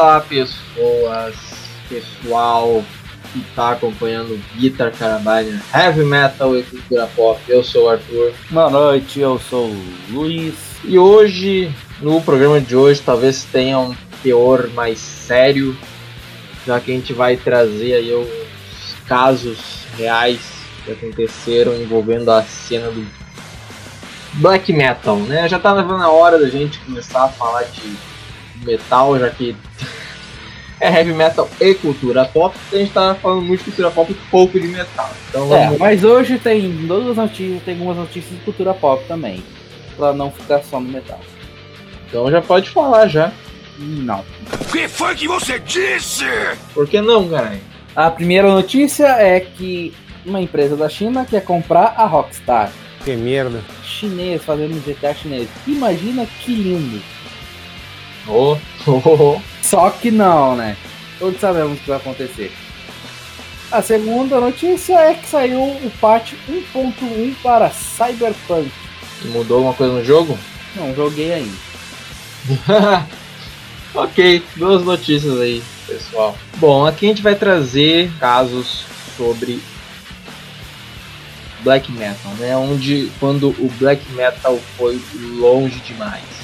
Olá, pessoas, pessoal que está acompanhando Guitar Carabiner, Heavy Metal e Cultura Pop. Eu sou o Arthur. Boa noite, eu sou o Luiz. E hoje, no programa de hoje, talvez tenha um teor mais sério, já que a gente vai trazer aí os casos reais que aconteceram envolvendo a cena do black metal, né? Já tá levando a hora da gente começar a falar de metal, já que é heavy metal e cultura pop. A gente tá falando muito de cultura pop e pouco de metal. Então é, mas hoje tem todas as notícias, tem algumas notícias de cultura pop também, pra não ficar só no metal. Então já pode falar já. Não. O que foi que você disse? Por que não, caralho? A primeira notícia é que uma empresa da China quer comprar a Rockstar. Que merda. Chinês fazendo GTA chinês. Imagina que lindo. Oh, oh, oh. Só que não, né? Todos sabemos o que vai acontecer. A segunda notícia é que saiu o patch 1.1 para Cyberpunk. Mudou alguma coisa no jogo? Não joguei ainda. ok, duas notícias aí, pessoal. Bom, aqui a gente vai trazer casos sobre black metal, né? Onde quando o black metal foi longe demais.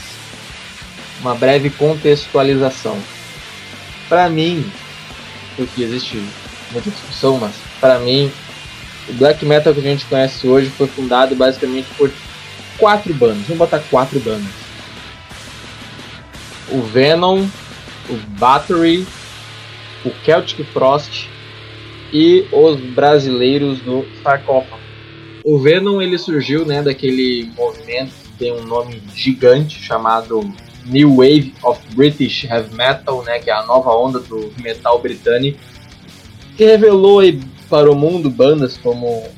Uma breve contextualização. Para mim, porque existe muita discussão, mas para mim o black metal que a gente conhece hoje foi fundado basicamente por quatro bandas. Vamos botar quatro bandas. O Venom, o Battery, o Celtic Frost e os brasileiros do Sarcófago. O Venom ele surgiu né, daquele movimento que tem um nome gigante chamado New Wave of British Heavy Metal, né, que é a nova onda do metal britânico, que revelou aí para o mundo bandas como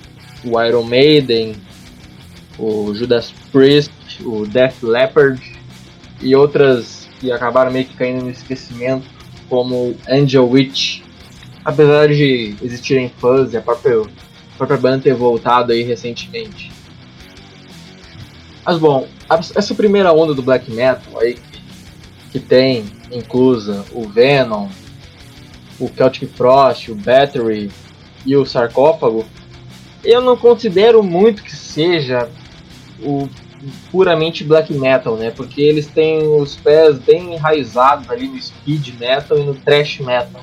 o Iron Maiden, o Judas Priest, o Def Leppard e outras que acabaram meio que caindo no esquecimento, como Angel Witch. Apesar de existirem fãs e a própria a própria banda ter voltado aí recentemente. Mas bom, essa primeira onda do black metal aí que tem inclusa o Venom, o Celtic Frost, o Battery e o Sarcófago, eu não considero muito que seja o puramente black metal, né? Porque eles têm os pés bem enraizados ali no speed metal e no thrash metal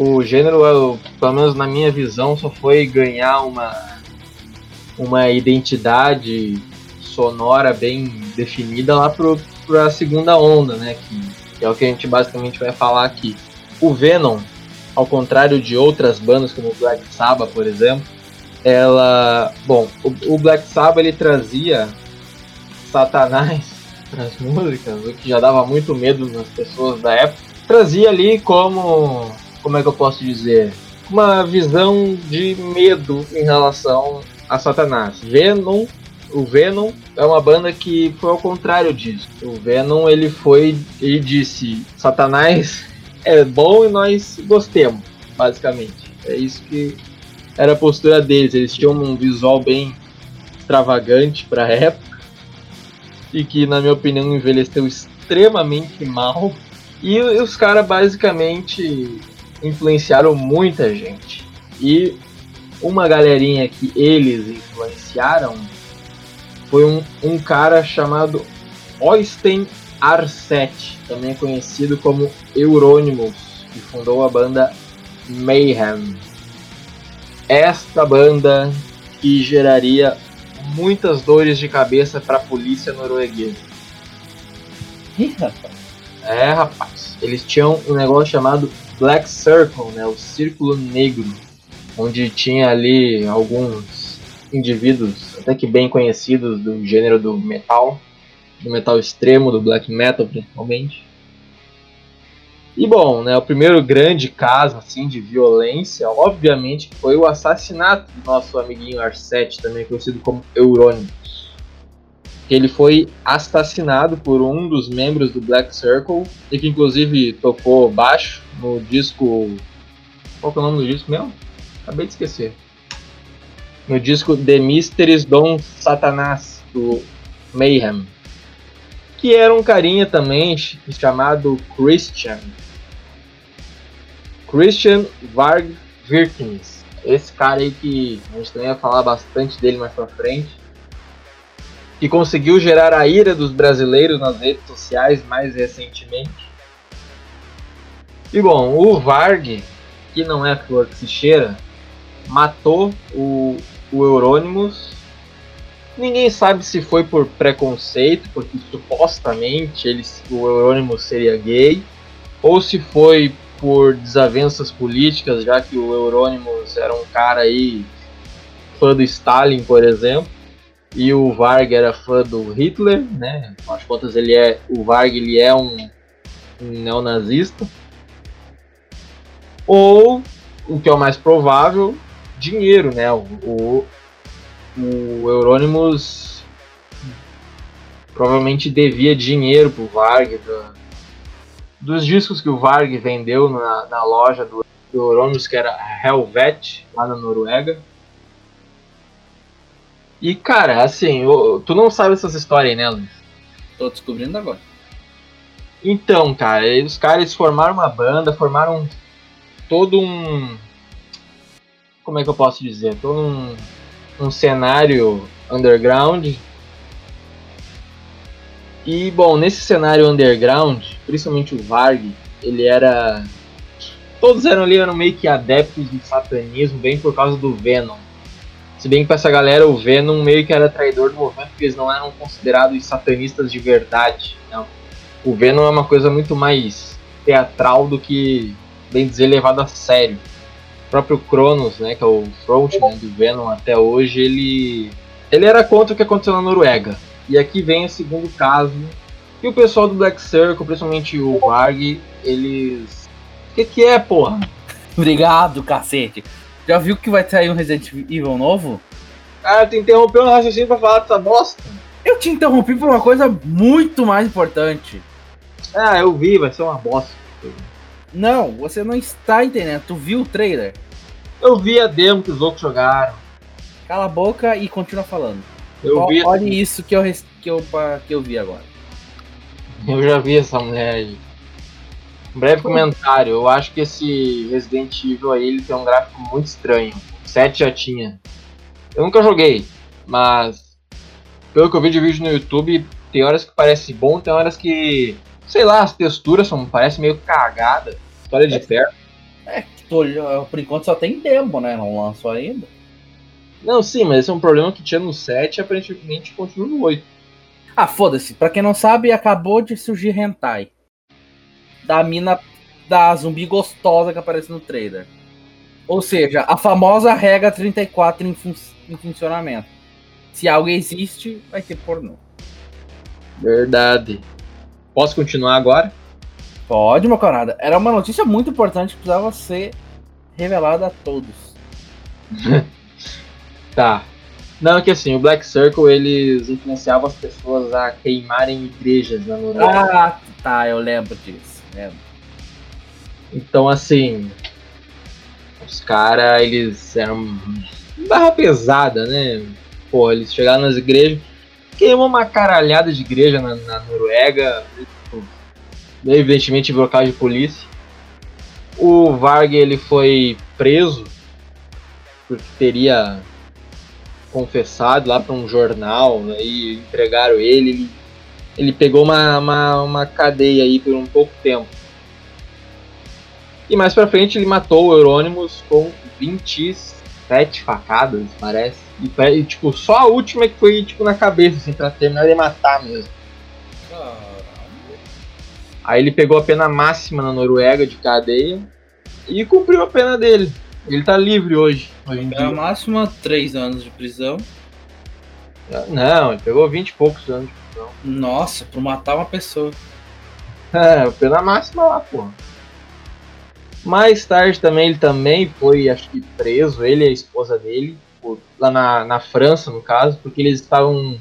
o gênero, pelo menos na minha visão, só foi ganhar uma, uma identidade sonora bem definida lá para a segunda onda, né? Que, que, é o que a gente basicamente vai falar aqui. O Venom, ao contrário de outras bandas como o Black Sabbath, por exemplo, ela, bom, o, o Black Sabbath ele trazia Satanás para as músicas, o que já dava muito medo nas pessoas da época. Trazia ali como como é que eu posso dizer? Uma visão de medo em relação a Satanás. Venom, o Venom é uma banda que foi ao contrário disso. O Venom ele foi e disse: Satanás é bom e nós gostemos, basicamente. É isso que era a postura deles. Eles tinham um visual bem extravagante para a época e que, na minha opinião, envelheceu extremamente mal. E os caras basicamente influenciaram muita gente. E uma galerinha que eles influenciaram foi um, um cara chamado Oystein Arset, também conhecido como Euronymous, que fundou a banda Mayhem. Esta banda que geraria muitas dores de cabeça para a polícia norueguesa. É, rapaz. Eles tinham um negócio chamado Black Circle, né, o Círculo Negro, onde tinha ali alguns indivíduos até que bem conhecidos do gênero do metal, do metal extremo, do black metal principalmente. E bom, né, o primeiro grande caso assim de violência, obviamente, foi o assassinato do nosso amiguinho Arset, também conhecido como Eurônimo ele foi assassinado por um dos membros do Black Circle e que inclusive tocou baixo no disco. Qual é o nome do disco mesmo? Acabei de esquecer. No disco The Mysteries Don Satanás do Mayhem. que era um carinha também chamado Christian. Christian Varg Virkins. Esse cara aí que a gente também vai falar bastante dele mais pra frente. Que conseguiu gerar a ira dos brasileiros nas redes sociais mais recentemente. E bom, o Varg, que não é flor que se cheira, matou o, o Eurônimos Ninguém sabe se foi por preconceito, porque supostamente ele, o Eurônimo seria gay, ou se foi por desavenças políticas, já que o Eurônimos era um cara aí fã do Stalin, por exemplo, e o Varg era fã do Hitler, né? Afinal de contas, ele é, o Varg ele é um, um neonazista. Ou, o que é o mais provável, dinheiro, né? O, o, o Euronymous provavelmente devia dinheiro pro Varg do, dos discos que o Varg vendeu na, na loja do, do Euronymous, que era Helvet, lá na Noruega. E cara, assim, tu não sabe essas histórias aí, né, Luiz? Tô descobrindo agora. Então, cara, os caras formaram uma banda, formaram todo um. Como é que eu posso dizer? Todo um um cenário underground. E bom, nesse cenário underground, principalmente o Varg, ele era. Todos eram ali eram meio que adeptos do satanismo, bem por causa do Venom. Se bem que pra essa galera o Venom meio que era traidor do movimento, porque eles não eram considerados satanistas de verdade. Não. O Venom é uma coisa muito mais teatral do que, bem dizer, levado a sério próprio Cronos, né, que é o frontman do Venom até hoje, ele ele era contra o que aconteceu na Noruega. E aqui vem o segundo caso. E o pessoal do Black Circle, principalmente o Varg, eles. O que, que é, porra? Obrigado, cacete. Já viu que vai sair um Resident Evil novo? Cara, tu interrompeu o raciocínio pra falar dessa bosta. Eu te interrompi por uma coisa muito mais importante. Ah, eu vi, vai ser uma bosta. Não, você não está entendendo. Tu viu o trailer? Eu vi a demo que os outros jogaram. Cala a boca e continua falando. Eu vi. Olha isso que eu, que, eu, que eu vi agora. Eu já vi essa mulher aí. Um breve comentário. Eu acho que esse Resident Evil aí ele tem um gráfico muito estranho. O 7 já tinha. Eu nunca joguei, mas pelo que eu vi de vídeo no YouTube, tem horas que parece bom, tem horas que sei lá, as texturas são, parece meio cagada. História de perto. É, por enquanto só tem tempo, né? Não lançou ainda. Não, sim, mas esse é um problema que tinha no 7 e aparentemente continua no 8. Ah, foda-se. Pra quem não sabe, acabou de surgir Hentai. Da mina da zumbi gostosa que aparece no trailer. Ou seja, a famosa regra 34 em, fun em funcionamento. Se algo existe, vai ter pornô. Verdade. Posso continuar agora? Pode, meu camarada. Era uma notícia muito importante que precisava ser revelada a todos. tá. Não, é que assim, o Black Circle, eles influenciavam as pessoas a queimarem igrejas na Noruega. Ah, tá, eu lembro disso. Lembro. Então, assim, os caras, eles eram barra pesada, né? Pô, eles chegaram nas igrejas, queimou uma caralhada de igreja na, na Noruega, evidentemente bloqueio de polícia. O Varg ele foi preso porque teria confessado lá para um jornal, né, e entregaram ele, ele, ele pegou uma, uma, uma cadeia aí por um pouco tempo. E mais pra frente ele matou o Eurônimos com 27 facadas, parece. E, e, tipo, só a última que foi, tipo, na cabeça, assim, pra terminar de matar mesmo. Aí ele pegou a pena máxima na Noruega de cadeia e cumpriu a pena dele. Ele tá livre hoje. hoje em dia. máxima, 3 anos de prisão. Não, ele pegou 20 e poucos anos de prisão. Nossa, por matar uma pessoa. É, pena máxima lá, porra. Mais tarde também ele também foi, acho que, preso, ele e a esposa dele, lá na, na França, no caso, porque eles estavam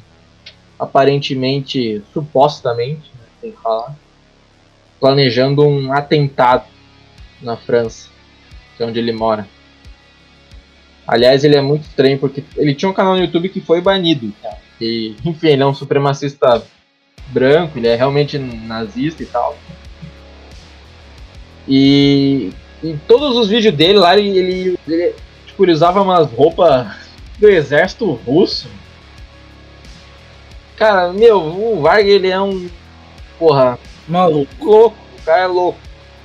aparentemente, supostamente, né, tem que falar, planejando um atentado na França, que é onde ele mora. Aliás, ele é muito estranho porque ele tinha um canal no YouTube que foi banido. E, enfim, ele é um supremacista branco, ele é realmente nazista e tal. E em todos os vídeos dele lá, ele, ele, ele, tipo, ele usava umas roupas do exército russo. Cara, meu, o Varg ele é um. Porra. Maluco. Louco, o cara é louco.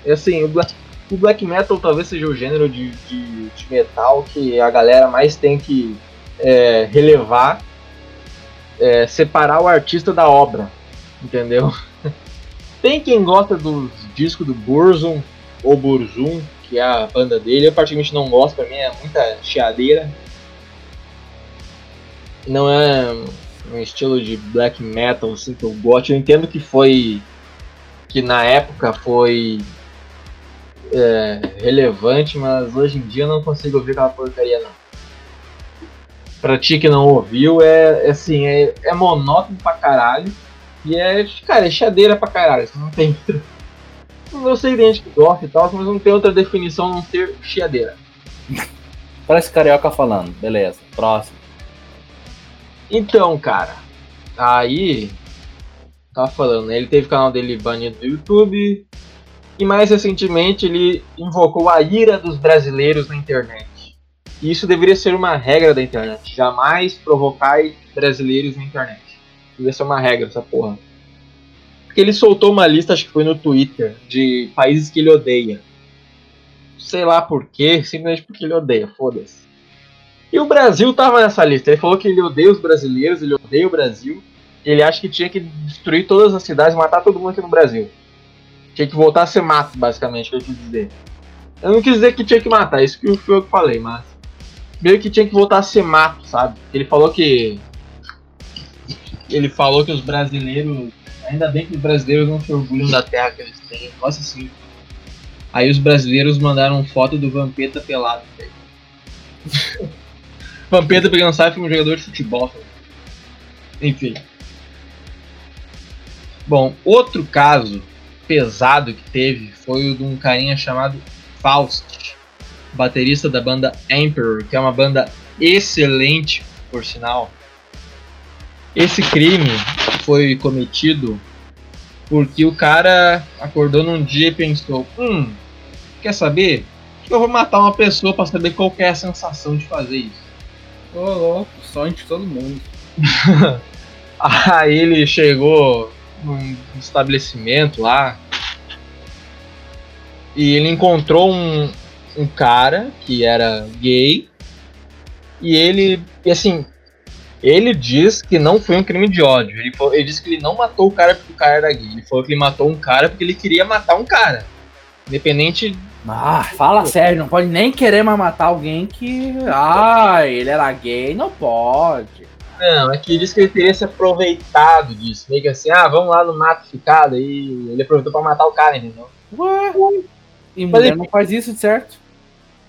E assim, o Black, o black Metal talvez seja o gênero de, de, de metal que a galera mais tem que é, relevar, é, separar o artista da obra, entendeu? Tem quem gosta dos discos do Burzum, ou Burzum, que é a banda dele. Eu particularmente não gosto, pra mim é muita chiadeira. Não é um estilo de black metal assim que eu gosto. Eu entendo que foi. que na época foi é, relevante, mas hoje em dia eu não consigo ouvir aquela porcaria não. Pra ti que não ouviu, é, é assim, é, é monótono pra caralho. E é, cara, é chadeira pra caralho. Não tem. Eu sei que gente que gosta e tal, mas não tem outra definição a não ser chiadeira. Parece carioca falando, beleza. Próximo. Então, cara, aí. Tava falando, né? Ele teve o canal dele banido do YouTube. E mais recentemente ele invocou a ira dos brasileiros na internet. E isso deveria ser uma regra da internet. Jamais provocar brasileiros na internet. Deveria ser uma regra essa porra. Porque ele soltou uma lista, acho que foi no Twitter, de países que ele odeia. Sei lá por quê, simplesmente porque ele odeia, foda-se. E o Brasil tava nessa lista. Ele falou que ele odeia os brasileiros, ele odeia o Brasil. Ele acha que tinha que destruir todas as cidades, matar todo mundo aqui no Brasil. Tinha que voltar a ser mato, basicamente, que eu quis dizer. Eu não quis dizer que tinha que matar, isso que foi eu que falei, mas. Meio que tinha que voltar a ser mato, sabe? Ele falou que. Ele falou que os brasileiros. Ainda bem que os brasileiros não se orgulham da terra que eles têm. Nossa assim. Aí os brasileiros mandaram foto do Vampeta pelado, Vampeta, pra quem não sabe, foi um jogador de futebol. Enfim. Bom, outro caso pesado que teve foi o de um carinha chamado Faust, baterista da banda Emperor, que é uma banda excelente, por sinal. Esse crime foi cometido porque o cara acordou num dia e pensou: Hum, quer saber? Acho que eu vou matar uma pessoa para saber qual é a sensação de fazer isso. Ô, louco, sonho de todo mundo. Aí ele chegou num estabelecimento lá e ele encontrou um, um cara que era gay e ele, e assim, ele diz que não foi um crime de ódio. Ele, falou, ele disse que ele não matou o cara porque o cara era gay. Ele falou que ele matou um cara porque ele queria matar um cara. Independente. Ah, fala sério, não pode nem querer mais matar alguém que. Ah, ele era gay, não pode. Não, é que ele disse que ele teria se aproveitado disso. Meio que assim, ah, vamos lá no mato ficado. E ele aproveitou pra matar o cara, entendeu? Ué, e mulher ele... não faz isso, certo?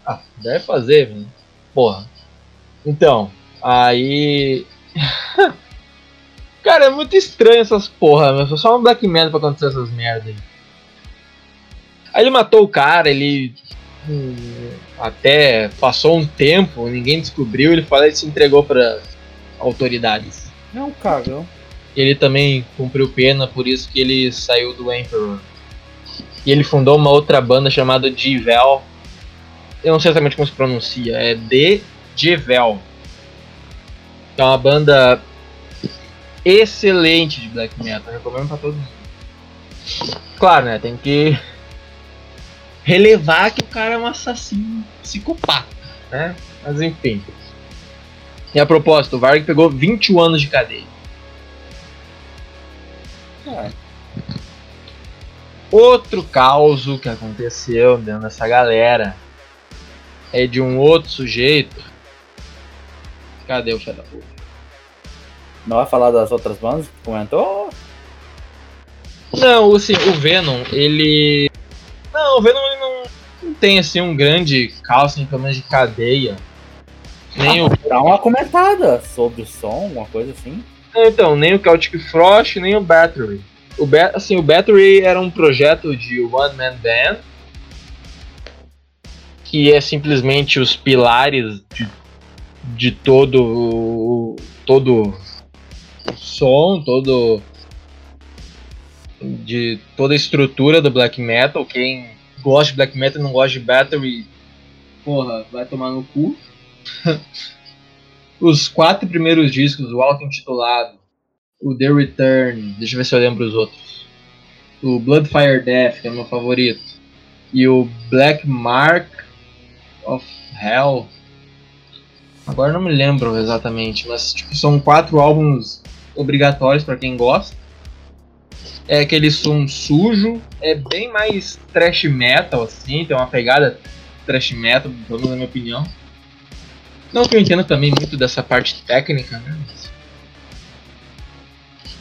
Ah, deve fazer, velho. Porra. Então, aí. cara, é muito estranho essas porra, meu. Só um Black Metal pra acontecer essas merdas aí. Aí ele matou o cara, ele. Hum, até passou um tempo, ninguém descobriu, ele falou e se entregou para autoridades. É um cagão. Ele também cumpriu pena, por isso que ele saiu do Emperor. E ele fundou uma outra banda chamada Divel. Eu não sei exatamente como se pronuncia, é The Divel. É uma banda excelente de black metal, recomendo pra todo mundo. Claro, né? Tem que relevar que o cara é um assassino psicopata, né? Mas enfim. E a propósito, o Varg pegou 21 anos de cadeia. É. Outro caos que aconteceu dentro dessa galera é de um outro sujeito. Cadê o filho da puta? Não vai falar das outras bandas que comentou? Não, assim, o Venom, ele. Não, o Venom ele não, não tem assim um grande em pelo de cadeia. Nem ah, o... Dá uma comentada sobre o som, uma coisa assim. Então, nem o Celtic Frost, nem o Battery. O, ba assim, o Battery era um projeto de One Man Band, que é simplesmente os pilares de, de todo todo som, todo de toda a estrutura do black metal. Quem gosta de black metal e não gosta de battery, porra, vai tomar no cu. os quatro primeiros discos, o auto-intitulado, o The Return, deixa eu ver se eu lembro os outros. O Bloodfire Death, que é o meu favorito. E o Black Mark of Hell. Agora não me lembro exatamente, mas tipo, são quatro álbuns obrigatórios para quem gosta. É aquele som sujo, é bem mais thrash metal, assim, tem uma pegada thrash metal, pelo menos na minha opinião. Não que eu entenda também muito dessa parte técnica, né?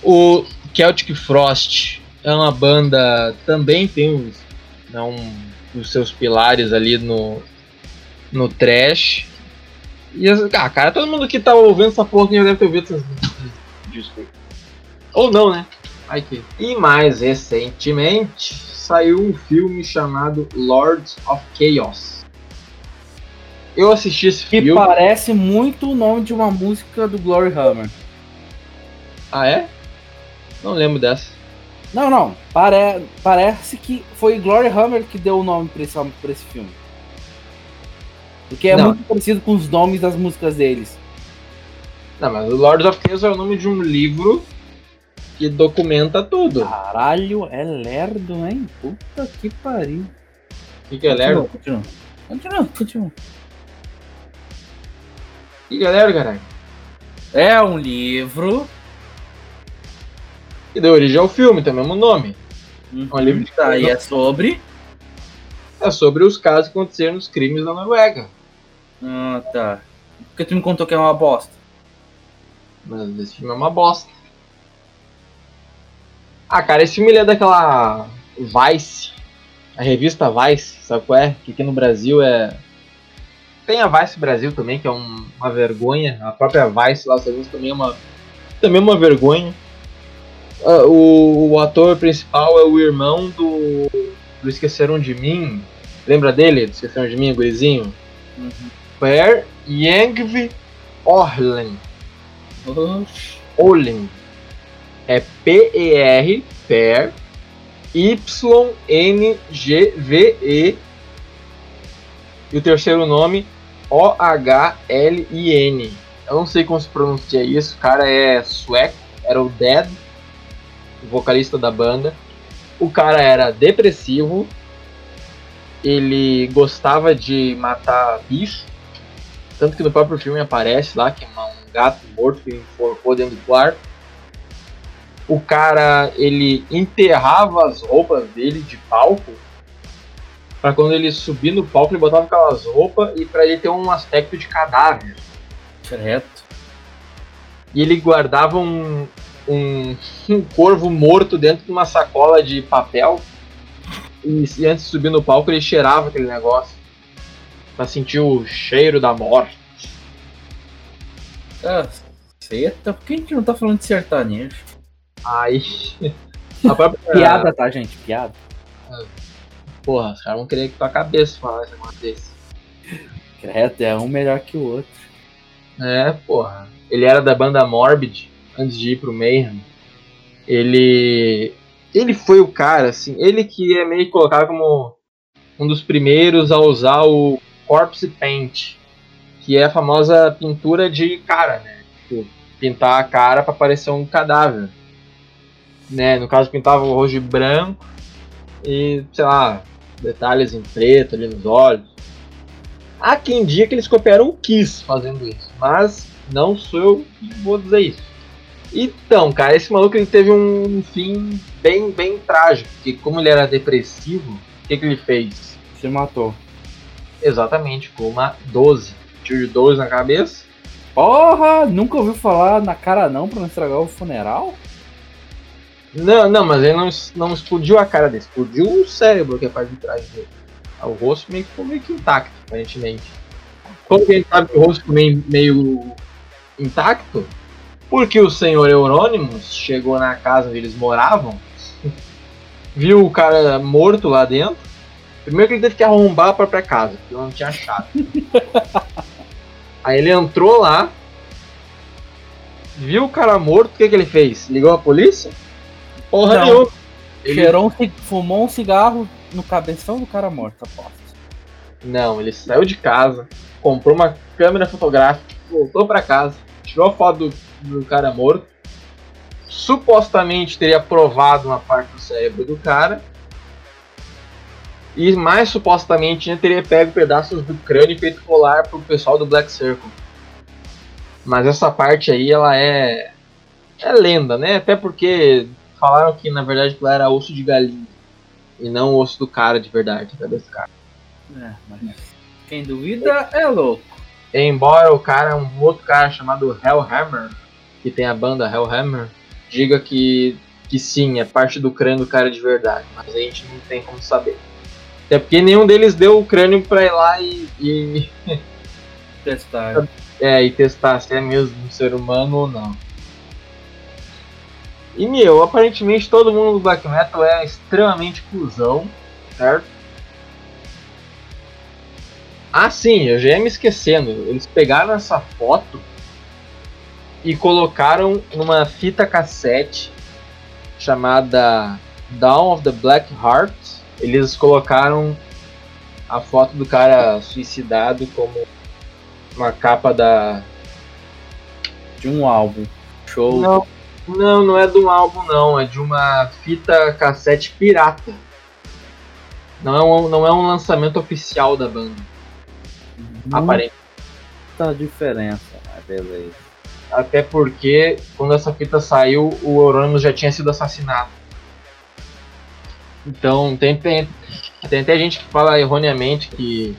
O Celtic Frost é uma banda também tem os, os seus pilares ali no, no trash. E, ah, cara, todo mundo que tá ouvindo essa porra já deve ter ouvido essas discos. Ou não, né? Aqui. E mais recentemente saiu um filme chamado Lords of Chaos. Eu assisti esse que filme. Que parece muito o nome de uma música do Glory Hammer. Ah, é? Não lembro dessa. Não, não. Pare... Parece que foi Glory Hammer que deu o nome pra esse, pra esse filme. Porque é não. muito parecido com os nomes das músicas deles. Não, mas o Lords of Chaos é o nome de um livro que documenta tudo. Caralho, é lerdo, hein? Puta que pariu. O que, que é lerdo? Continua, continua, continua. O que, que é lerdo, caralho? É um livro que deu origem ao filme, tem o mesmo nome. Uhum. É um livro de tá, e é sobre? É sobre os casos que aconteceram nos crimes da Noruega. Ah, tá. Porque tu me contou que é uma bosta. Mas esse filme é uma bosta. Ah, cara, esse filme é daquela Vice, a revista Vice, sabe qual é? Que aqui no Brasil é. Tem a Vice Brasil também, que é um, uma vergonha. A própria Vice lá, os também é uma, também é uma vergonha. Uh, o, o, ator principal é o irmão do, do Esqueceram de Mim. Lembra dele? Do Esqueceram de Mim, o gurizinho? Uhum. Per Yengvi Orlen. Orlen. É P-E-R, Per, Y-N-G-V-E. E o terceiro nome, O-H-L-I-N. Eu não sei como se pronuncia isso, o cara é sueco, era o Dead vocalista da banda. O cara era depressivo, ele gostava de matar bicho, tanto que no próprio filme aparece lá que é um gato morto que enforcou dentro do quarto. O cara, ele enterrava as roupas dele de palco para quando ele subir no palco ele botava aquelas roupas e para ele ter um aspecto de cadáver. Certo. E ele guardava um, um, um corvo morto dentro de uma sacola de papel. E, e, antes de subir no palco ele cheirava aquele negócio. Pra sentir o cheiro da morte. Ah, seta? Por que a gente não tá falando de sertanejo? Aí. A própria... piada, tá, gente? Piada. Porra, os caras vão querer que tua cabeça falar esse negócio desse. Credo, é um melhor que o outro. É, porra. Ele era da banda Morbid antes de ir pro Mayhem, ele ele foi o cara, assim, ele que é meio colocado como um dos primeiros a usar o corpse paint, que é a famosa pintura de cara, né? Tipo, pintar a cara para parecer um cadáver. Né? No caso pintava o rosto de branco e, sei lá, detalhes em preto ali nos olhos. Há quem diga que eles copiaram o Kiss fazendo isso, mas não sou eu que vou dizer isso. Então, cara, esse maluco ele teve um fim bem, bem trágico. Porque como ele era depressivo, o que, que ele fez? Se matou. Exatamente, com uma 12. Tiro de 12 na cabeça. Porra! Nunca ouviu falar na cara não pra não estragar o funeral? Não, não, mas ele não, não explodiu a cara dele, explodiu o cérebro que é a parte de trás dele. O rosto meio que ficou meio que intacto, aparentemente. Como que a gente sabe que o rosto ficou meio, meio intacto? Porque o senhor Eurônimos chegou na casa onde eles moravam, viu o cara morto lá dentro. Primeiro que ele teve que arrombar a própria casa, porque não tinha chave. Aí ele entrou lá, viu o cara morto, o que, que ele fez? Ligou a polícia? Porra não. nenhuma. Ele- Cheirou um, fumou um cigarro no cabeção do cara morto, aposto. Não, ele saiu de casa, comprou uma câmera fotográfica, voltou pra casa, tirou a foto do, do cara morto, supostamente teria provado uma parte do cérebro do cara, e mais supostamente ainda teria pego pedaços do crânio e feito colar pro pessoal do Black Circle. Mas essa parte aí, ela é. é lenda, né? Até porque falaram que na verdade era osso de galinha. E não osso do cara de verdade, a cabeça do cara. É, mas quem duvida é louco. Embora o cara, um outro cara chamado Hellhammer, que tem a banda Hellhammer, diga que, que sim, é parte do crânio do cara de verdade, mas a gente não tem como saber. Até porque nenhum deles deu o crânio pra ir lá e, e, Testar. é, e testar se é mesmo um ser humano ou não. E meu, aparentemente todo mundo do Black Metal é extremamente cuzão, certo? Ah sim, eu já ia me esquecendo. Eles pegaram essa foto e colocaram numa fita cassete chamada Dawn of the Black Heart. Eles colocaram a foto do cara suicidado como uma capa da. De um álbum. Show. Não, não, não é de um álbum não, é de uma fita cassete pirata. Não é um, não é um lançamento oficial da banda. Aparentemente. Muita diferença. Ah, beleza. Até porque quando essa fita saiu, o Euronymous já tinha sido assassinado. Então tem, tem, tem até gente que fala erroneamente que.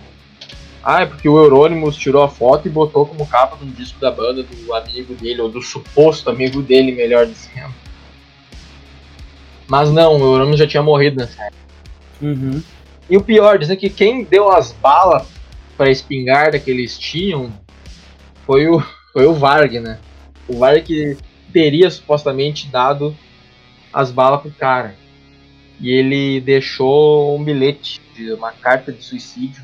Ah, é porque o Euronymous tirou a foto e botou como capa de um disco da banda do amigo dele, ou do suposto amigo dele, melhor dizendo. Mas não, o Euronymous já tinha morrido nessa época. Uhum. E o pior, dizem que quem deu as balas pra espingarda que eles tinham foi o, foi o Varg, né? O Varg que teria supostamente dado as balas pro cara. E ele deixou um bilhete, uma carta de suicídio,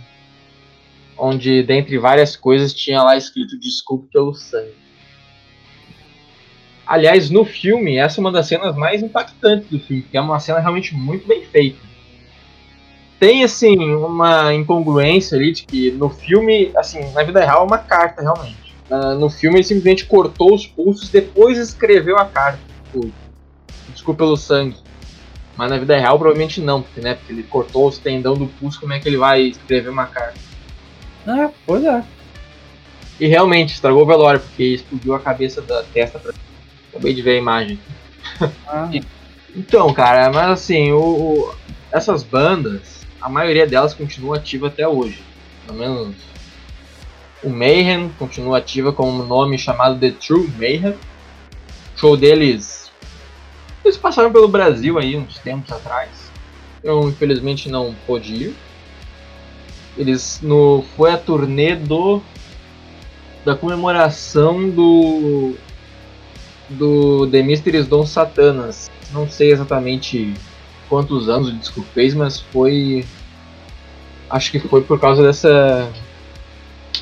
onde, dentre várias coisas, tinha lá escrito desculpe pelo sangue. Aliás, no filme, essa é uma das cenas mais impactantes do filme, porque é uma cena realmente muito bem feita tem assim uma incongruência ali de que no filme, assim, na vida real é uma carta realmente. No filme ele simplesmente cortou os pulsos depois escreveu a carta. Desculpa pelo sangue. Mas na vida real provavelmente não, porque né, porque ele cortou os tendão do pulso, como é que ele vai escrever uma carta? É, pois é. E realmente estragou o velório, porque explodiu a cabeça da testa pra... Acabei de ver a imagem. Ah, Então, cara, mas assim, o, o- essas bandas, a maioria delas continua ativa até hoje. Pelo menos o Mayhem continua ativa com um nome chamado The True Mayhem. O show deles. Eles passaram pelo Brasil aí uns tempos atrás. Eu infelizmente não pude ir. Eles no. Foi a turnê do. Da comemoração do. Do The Mysteries Don Satanas. Não sei exatamente quantos anos o disco fez, mas foi. Acho que foi por causa dessa.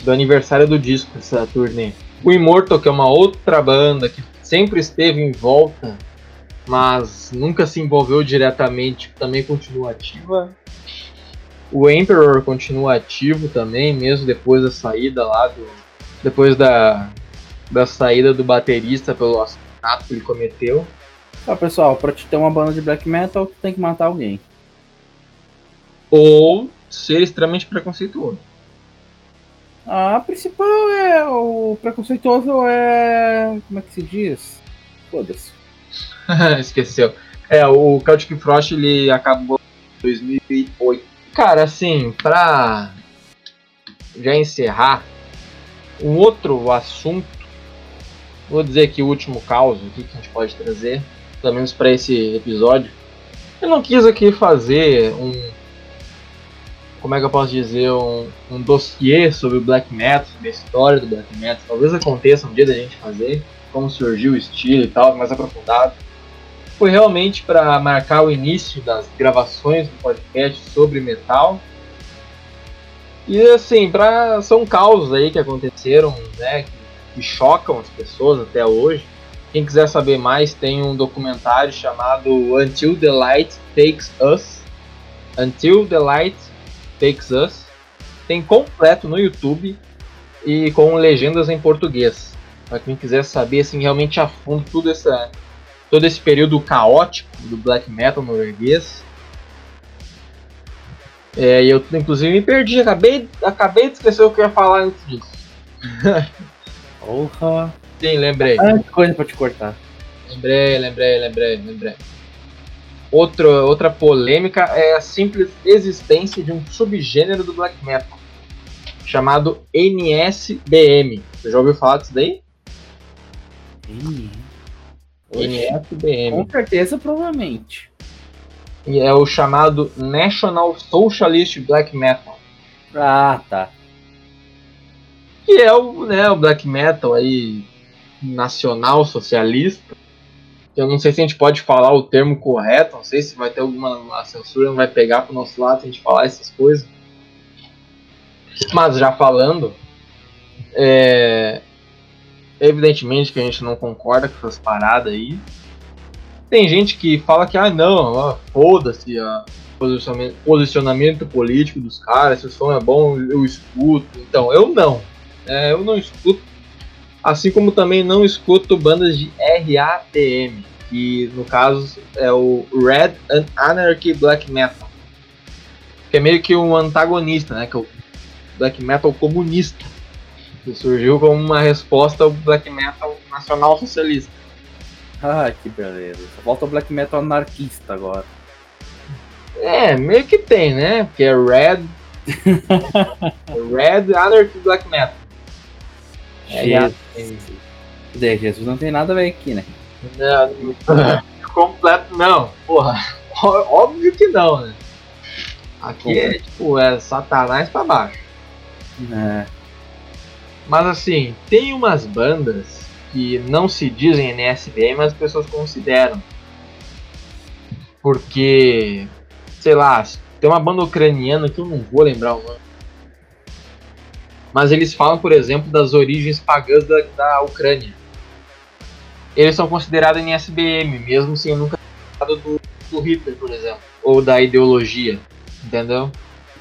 Do aniversário do disco, essa turnê. O Immortal, que é uma outra banda que sempre esteve em volta, mas nunca se envolveu diretamente, também continua ativa. O Emperor continua ativo também, mesmo depois da saída lá do. Depois da. Da saída do baterista pelo assassinato que ele cometeu. Tá, pessoal, pra te ter uma banda de black metal, tu tem que matar alguém. ou ser extremamente preconceituoso. A principal é o preconceituoso é. Como é que se diz? Foda-se. Esqueceu. É, o Celtic Frost ele acabou em 2008. Cara, assim, pra já encerrar, um outro assunto, vou dizer aqui o último caos aqui que a gente pode trazer, pelo menos para esse episódio. Eu não quis aqui fazer um. Como é que eu posso dizer? Um, um dossiê sobre o Black Metal, sobre a história do Black Metal. Talvez aconteça um dia da gente fazer, como surgiu o estilo e tal, mais aprofundado. Foi realmente para marcar o início das gravações do podcast sobre metal. E assim, pra, são causos aí que aconteceram, né? Que, que chocam as pessoas até hoje. Quem quiser saber mais, tem um documentário chamado Until the Light Takes Us. Until the Light Takes Us. Tem completo no YouTube e com legendas em português. Para quem quiser saber assim, realmente a fundo tudo essa, todo esse período caótico do black metal norueguês. É, eu inclusive me perdi, acabei, acabei de esquecer o que eu ia falar antes disso. Porra. Sim, lembrei. Ah, coisa pra te cortar. Lembrei, lembrei, lembrei, lembrei. Outra, outra polêmica é a simples existência de um subgênero do black metal chamado NSBM. Você já ouviu falar disso daí? Ih, NSBM. com certeza, provavelmente. E é o chamado National Socialist Black Metal. Ah, tá. Que é o, né, o black metal aí nacional socialista. Eu não sei se a gente pode falar o termo correto, não sei se vai ter alguma censura, não vai pegar pro nosso lado se a gente falar essas coisas. Mas já falando, é, evidentemente que a gente não concorda com essas paradas aí. Tem gente que fala que, ah não, foda-se a posicionamento, posicionamento político dos caras, se o som é bom, eu escuto. Então, eu não. É, eu não escuto. Assim como também não escuto bandas de RATM, que no caso é o Red and Anarchy Black Metal. Que é meio que um antagonista, né? Que é o black metal comunista. Que surgiu como uma resposta ao black metal nacional socialista. Ah, que beleza. Só falta o black metal anarquista agora. É, meio que tem, né? Porque é Red. Red Anarchy Black Metal. É, Jesus. Daí, Jesus não tem nada a ver aqui, né? Não, completo não. Porra, óbvio que não, né? Aqui é tipo, é satanás pra baixo. É. Mas assim, tem umas bandas que não se dizem NSBM, mas as pessoas consideram. Porque, sei lá, tem uma banda ucraniana que eu não vou lembrar o nome. Mas eles falam, por exemplo, das origens pagãs da, da Ucrânia. Eles são considerados NSBM, mesmo sem nunca falado do, do Hitler, por exemplo. Ou da ideologia. Entendeu?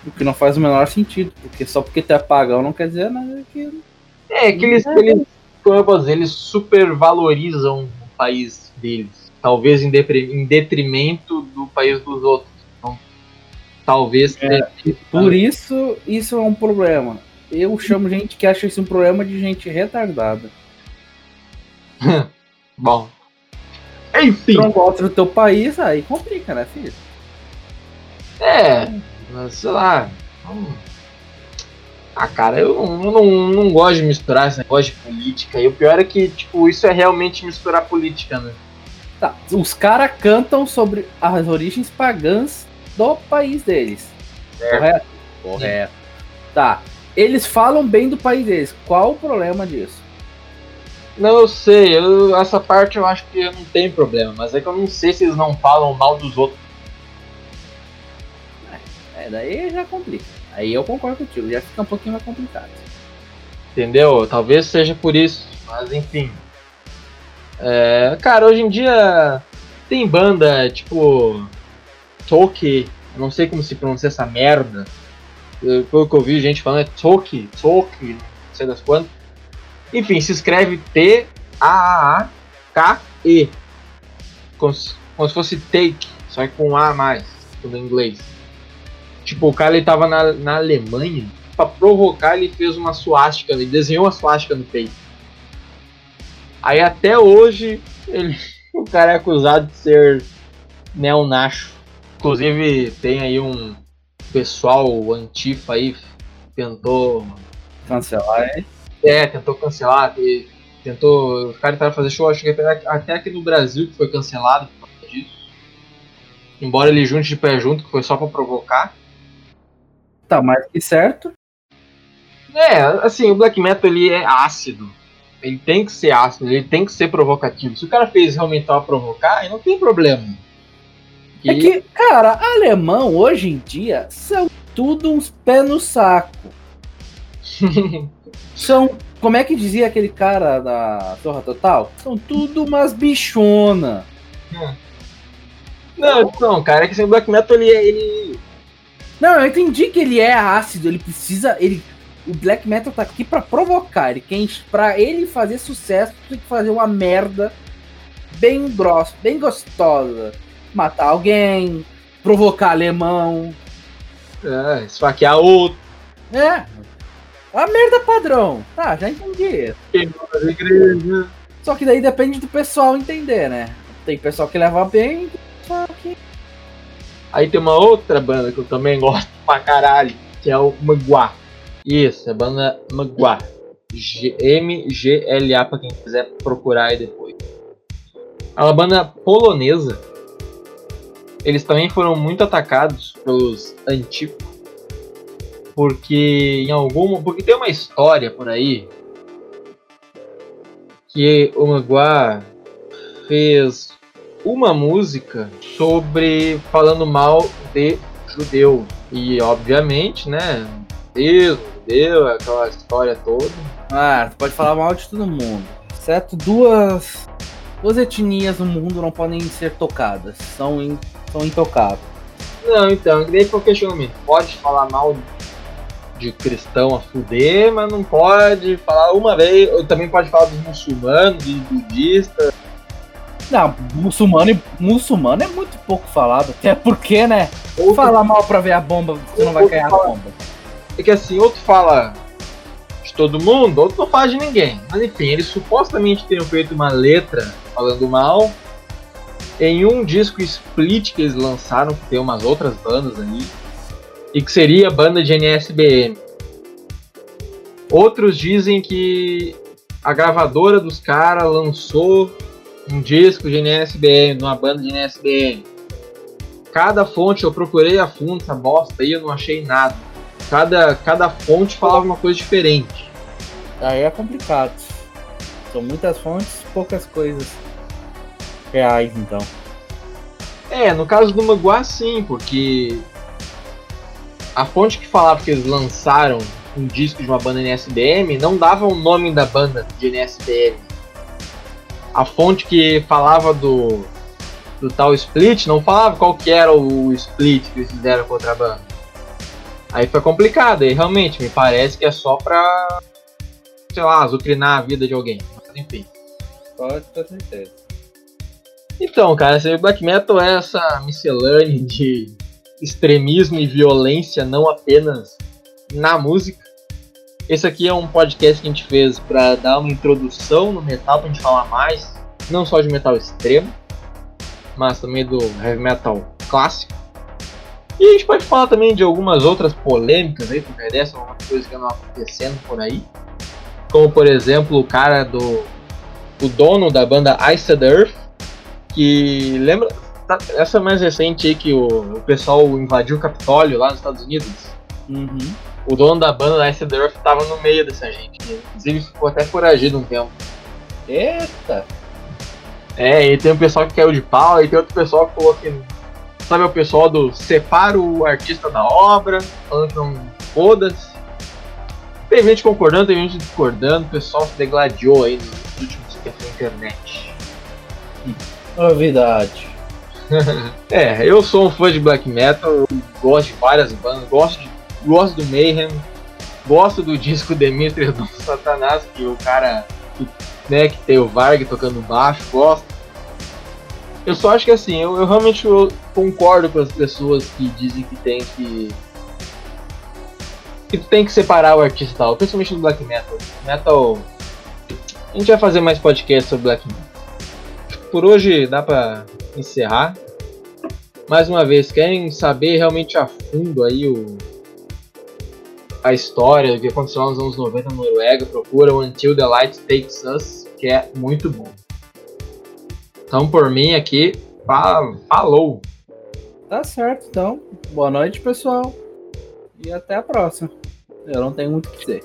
O que não faz o menor sentido, porque só porque tu é pagão não quer dizer nada que. É, que eles, eles, como eu posso dizer, eles supervalorizam o país deles. Talvez em, em detrimento do país dos outros. Então, talvez. É. Por isso, isso é um problema. Eu chamo gente que acha isso um problema de gente retardada. Bom. Enfim. Não gosta do teu país, aí complica, né, filho? É, mas sei lá. hum. Ah, cara, eu, não- eu não, não gosto de misturar esse negócio de política. E o pior é que, tipo, isso é realmente misturar política, né? Tá, os caras cantam sobre as origens pagãs do país deles. Certo. Correto? Correto. Tá. Eles falam bem do país deles. Qual o problema disso? Não, eu sei, eu- essa parte eu acho que não tem problema, mas é que eu não sei se eles não falam mal dos outros. É, daí já complica. Aí eu concordo contigo, já fica um pouquinho mais complicado. Entendeu? Talvez seja por isso, mas enfim. É, cara, hoje em dia tem banda tipo Toki, não sei como se pronuncia essa merda. Pelo que eu vi gente falando é Toki, Toki, não sei das quantas. Enfim, se escreve T-A-A-K-E. Como se fosse take, só que com A a mais, tudo em inglês. Tipo, o cara ele tava na, na Alemanha, pra provocar, ele fez uma suástica, ele desenhou uma suástica no peito. Aí até hoje, ele, o cara é acusado de ser neonacho. Inclusive, tem aí um pessoal antifa aí, tentou Cancelar é. é, tentou cancelar, e tentou. Os caras tentaram fazer show, acho que até até aqui no Brasil que foi cancelado por causa disso. Embora ele junte de pé junto, que foi só pra provocar. Tá mais que certo. É, assim, o black metal ele é ácido. Ele tem que ser ácido, ele tem que ser provocativo. Se o cara fez realmente pra provocar, aí não tem problema. É E- que, cara, alemão hoje em dia são tudo uns pés no saco. São como é que dizia aquele cara da Zorra Total? São tudo umas bichona. Não, não, cara, é que assim, o Black Metal ele, ele. Não, eu entendi que ele é ácido, ele precisa. Ele, o Black Metal tá aqui pra provocar. Ele pra ele fazer sucesso, tem que fazer uma merda bem grossa, bem gostosa. Matar alguém, provocar alemão. É, esfaquear outro. É. A merda padrão. Tá, já entendi. Só que daí depende do pessoal entender, né? Tem pessoal que leva bem, tem pessoal que. Aí tem uma outra banda que eu também gosto pra caralho, que é o Magua. Isso, é a banda Magua. G- M-G-L-A pra quem quiser procurar aí depois. É uma banda polonesa. Eles também foram muito atacados pelos antigos. Porque em algum. Porque tem uma história por aí. Que o Magua fez uma música sobre falando mal de judeu. E obviamente, né? Deus, judeu, aquela história toda. Ah, pode falar mal de todo mundo. Exceto duas. Duas etnias no mundo não podem ser tocadas. São, in, são intocáveis. Não, então, daí foi o questionamento. Pode falar mal de cristão a fuder, mas não pode falar uma vez. Ou também pode falar dos muçulmanos, dos budistas. Não, muçulmano, muçulmano é muito pouco falado. Até porque, né? Outro, Falar mal pra ver a bomba, você não vai cair a bomba. é que assim, outro fala de todo mundo, outro não fala de ninguém. Mas enfim, eles supostamente teriam feito uma letra falando mal. Em um disco split que eles lançaram, que tem umas outras bandas ali. E que seria a banda de NSBM. Outros dizem que a gravadora dos caras lançou um disco de NSBM, numa banda de NSBM. Cada fonte eu procurei a fundo essa bosta aí, eu não achei nada. Cada, cada fonte falava uma coisa diferente. Aí é complicado. São muitas fontes, poucas coisas reais, então. É, no caso do Maguá sim, porque a fonte que falava que eles lançaram um disco de uma banda NSBM não dava o nome da banda de NSBM. A fonte que falava do, do tal split não falava qual que era o split que eles fizeram banda. Aí foi complicado, e realmente me parece que é só pra, sei lá, azucrinar a vida de alguém. Mas enfim. Pode ter certeza. Então, cara, esse black metal é essa miscelânea de extremismo e violência, não apenas na música. Esse aqui é um podcast que a gente fez para dar uma introdução no metal, pra gente falar mais, não só de metal extremo, mas também do heavy metal clássico. E a gente pode falar também de algumas outras polêmicas aí, porque dessa, algumas coisas que andam acontecendo por aí. Como, por exemplo, o cara do. O dono da banda Iced Earth, que lembra tá- essa mais recente aí que o, o pessoal invadiu o Capitólio lá nos Estados Unidos. Uhum. O dono da banda da Earth tava no meio dessa gente. Inclusive ficou até foragido um tempo. Eita! É, e tem um pessoal que caiu de pau, e tem outro pessoal que falou que. Sabe o pessoal do separa o artista da obra, falando que não foda-se. Tem gente concordando, tem gente discordando, o pessoal se degladiou aí nos últimos tempos na internet. Novidade. É, eu sou um fã de black metal, gosto de várias bandas, gosto, de, gosto do Mayhem, gosto do disco Demetrius do Satanás, que o cara que, né, que tem o Varg tocando baixo, gosto. Eu só acho que assim, eu, eu realmente eu concordo com as pessoas que dizem que tem que. que tem que separar o artista principalmente do black metal. Metal. A gente vai fazer mais podcast sobre black metal. Por hoje dá pra encerrar. Mais uma vez, querem saber realmente a fundo aí o a história do que aconteceu nos anos 90 na Noruega, procura o Until the Light Takes Us, que é muito bom. Então, por mim aqui, fa- falou! Tá certo, então. Boa noite, pessoal. E até a próxima. Eu não tenho muito o que dizer.